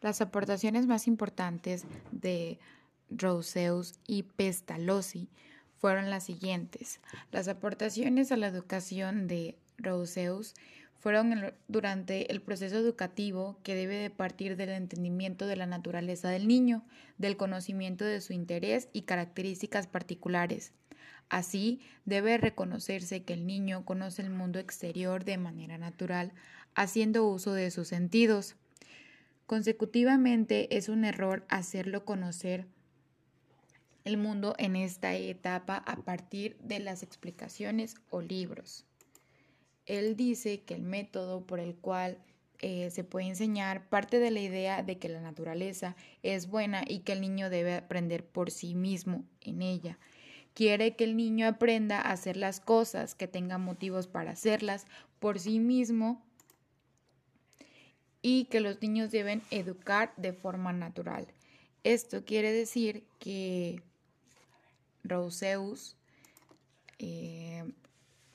Las aportaciones más importantes de Rousseus y Pestalozzi fueron las siguientes. Las aportaciones a la educación de Rousseus fueron durante el proceso educativo que debe de partir del entendimiento de la naturaleza del niño, del conocimiento de su interés y características particulares. Así, debe reconocerse que el niño conoce el mundo exterior de manera natural, haciendo uso de sus sentidos. Consecutivamente, es un error hacerlo conocer el mundo en esta etapa a partir de las explicaciones o libros. Él dice que el método por el cual eh, se puede enseñar parte de la idea de que la naturaleza es buena y que el niño debe aprender por sí mismo en ella. Quiere que el niño aprenda a hacer las cosas, que tenga motivos para hacerlas por sí mismo y que los niños deben educar de forma natural. Esto quiere decir que Rousseus eh,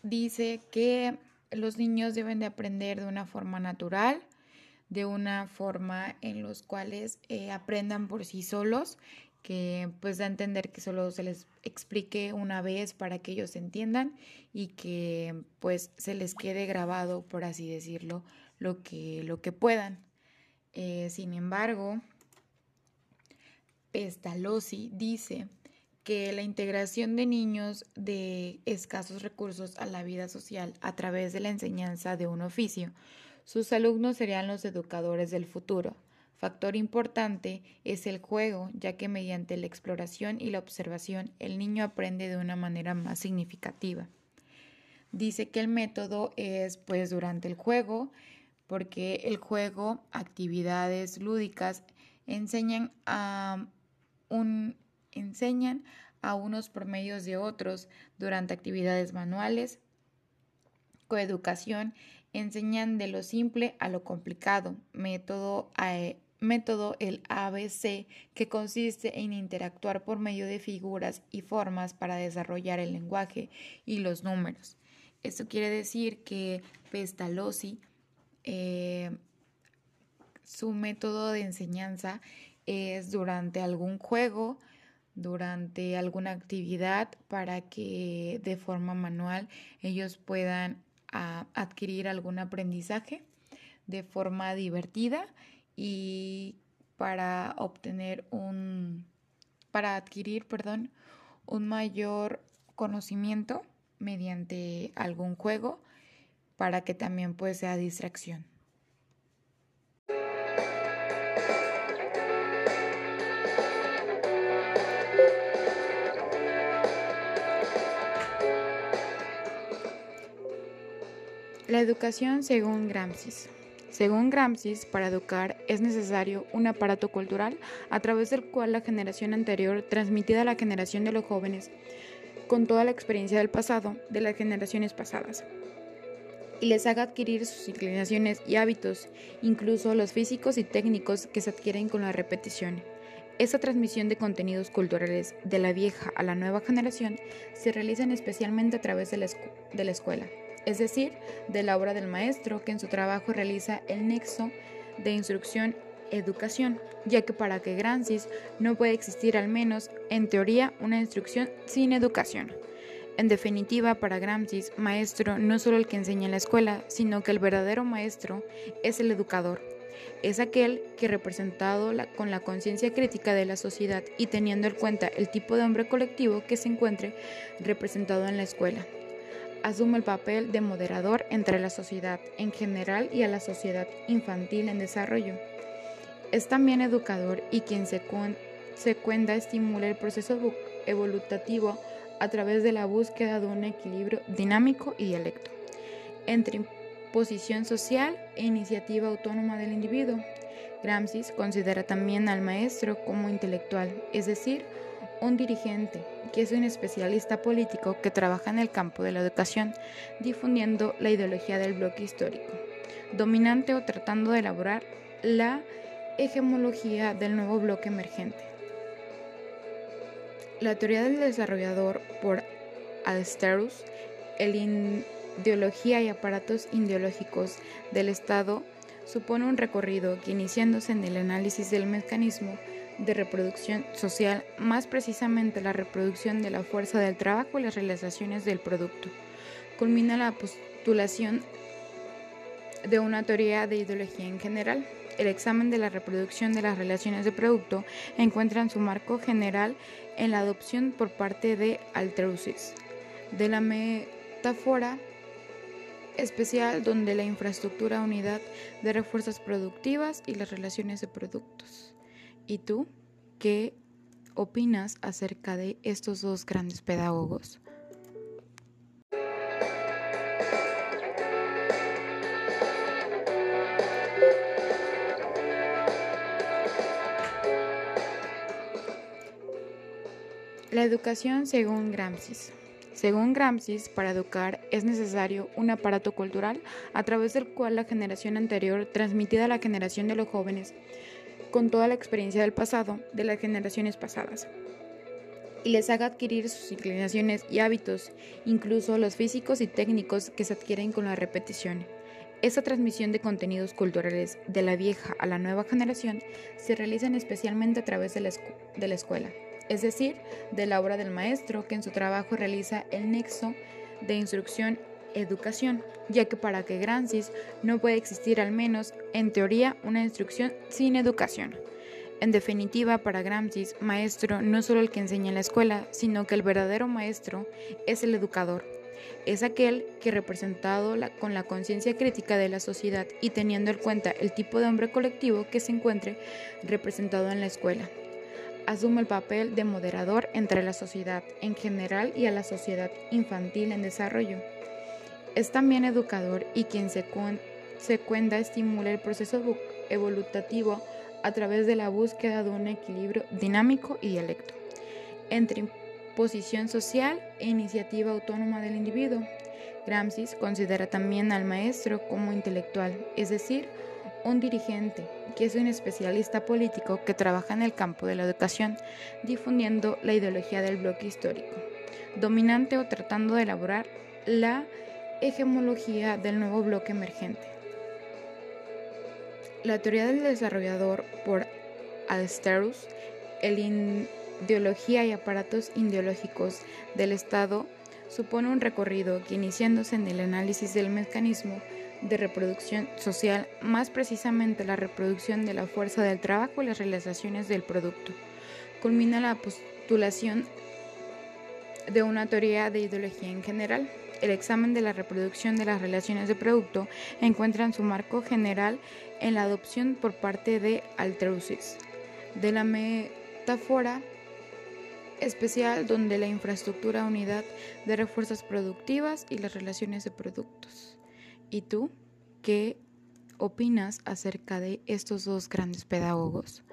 dice que los niños deben de aprender de una forma natural, de una forma en los cuales eh, aprendan por sí solos, que pues da a entender que solo se les explique una vez para que ellos entiendan y que pues se les quede grabado, por así decirlo, lo que, lo que puedan. Eh, sin embargo, Pestalozzi dice que la integración de niños de escasos recursos a la vida social a través de la enseñanza de un oficio, sus alumnos serían los educadores del futuro. Factor importante es el juego, ya que mediante la exploración y la observación el niño aprende de una manera más significativa. Dice que el método es pues durante el juego, porque el juego, actividades lúdicas, enseñan a un enseñan a unos por medio de otros durante actividades manuales. Coeducación enseñan de lo simple a lo complicado. Método, método el ABC, que consiste en interactuar por medio de figuras y formas para desarrollar el lenguaje y los números. Esto quiere decir que Pestalozzi, eh, su método de enseñanza es durante algún juego, durante alguna actividad para que de forma manual ellos puedan ah, adquirir algún aprendizaje de forma divertida y para obtener un para adquirir, perdón, un mayor conocimiento mediante algún juego para que también pues sea distracción. La educación según Gramsci. Según Gramsci, para educar es necesario un aparato cultural a través del cual la generación anterior transmitida a la generación de los jóvenes con toda la experiencia del pasado de las generaciones pasadas y les haga adquirir sus inclinaciones y hábitos, incluso los físicos y técnicos que se adquieren con la repetición. Esta transmisión de contenidos culturales de la vieja a la nueva generación se realiza especialmente a través de la, escuela es decir, de la obra del maestro, que en su trabajo realiza el nexo de instrucción-educación, ya que para que Grancis no puede existir al menos en teoría una instrucción sin educación. En definitiva, para Gramsci, maestro no solo el que enseña en la escuela, sino que el verdadero maestro es el educador. Es aquel que representado con la conciencia crítica de la sociedad y teniendo en cuenta el tipo de hombre colectivo que se encuentre representado en la escuela, asume el papel de moderador entre la sociedad en general y a la sociedad infantil en desarrollo. Es también educador y quien se, cuenta estimula el proceso evolutivo a través de la búsqueda de un equilibrio dinámico y dialecto entre imposición social e iniciativa autónoma del individuo. Gramsci considera también al maestro como intelectual, es decir, un dirigente, que es un especialista político que trabaja en el campo de la educación, difundiendo la ideología del bloque histórico, dominante o tratando de elaborar la hegemología del nuevo bloque emergente. La teoría del desarrollador por el ideología y aparatos ideológicos del Estado supone un recorrido que iniciándose en el análisis del mecanismo de reproducción social, más precisamente la reproducción de la fuerza del trabajo y las realizaciones del producto, culmina la postulación de una teoría de ideología en general. El examen de la reproducción de las relaciones de producto encuentra en su marco general en la adopción por parte de Althusser de la metáfora especial donde la infraestructura unidad de refuerzas productivas y las relaciones de productos. ¿Y tú qué opinas acerca de estos dos grandes pedagogos? La educación según Gramsci. Según Gramsci, para educar es necesario un aparato cultural a través del cual la generación anterior, transmitida a la generación de los jóvenes, con toda la experiencia del pasado, de las generaciones pasadas, y les haga adquirir sus inclinaciones y hábitos, incluso los físicos y técnicos que se adquieren con la repetición. Esta transmisión de contenidos culturales de la vieja a la nueva generación se realiza especialmente a través de la, de la escuela, es decir, de la obra del maestro que en su trabajo realiza el nexo de instrucción educación, ya que para que Gramsci no puede existir al menos en teoría una instrucción sin educación. En definitiva, para Gramsci, maestro no es solo el que enseña en la escuela, sino que el verdadero maestro es el educador. Es aquel que representado con la conciencia crítica de la sociedad y teniendo en cuenta el tipo de hombre colectivo que se encuentre representado en la escuela, asume el papel de moderador entre la sociedad en general y a la sociedad infantil en desarrollo. Es también educador y quien se, cuenta estimula el proceso evolutivo a través de la búsqueda de un equilibrio dinámico y dialecto entre imposición social e iniciativa autónoma del individuo. Gramsci considera también al maestro como intelectual, es decir, un dirigente que es un especialista político que trabaja en el campo de la educación, difundiendo la ideología del bloque histórico, dominante o tratando de elaborar la hegemología del nuevo bloque emergente. La teoría del desarrollador por Alsterus, el ideología y aparatos ideológicos del Estado, supone un recorrido que iniciándose en el análisis del mecanismo de reproducción social, más precisamente la reproducción de la fuerza del trabajo y las realizaciones del producto, culmina la postulación de una teoría de ideología en general el examen de la reproducción de las relaciones de producto encuentra en su marco general en la adopción por parte de Althusser de la metáfora especial donde la infraestructura unidad de refuerzas productivas y las relaciones de productos. ¿Y tú qué opinas acerca de estos dos grandes pedagogos?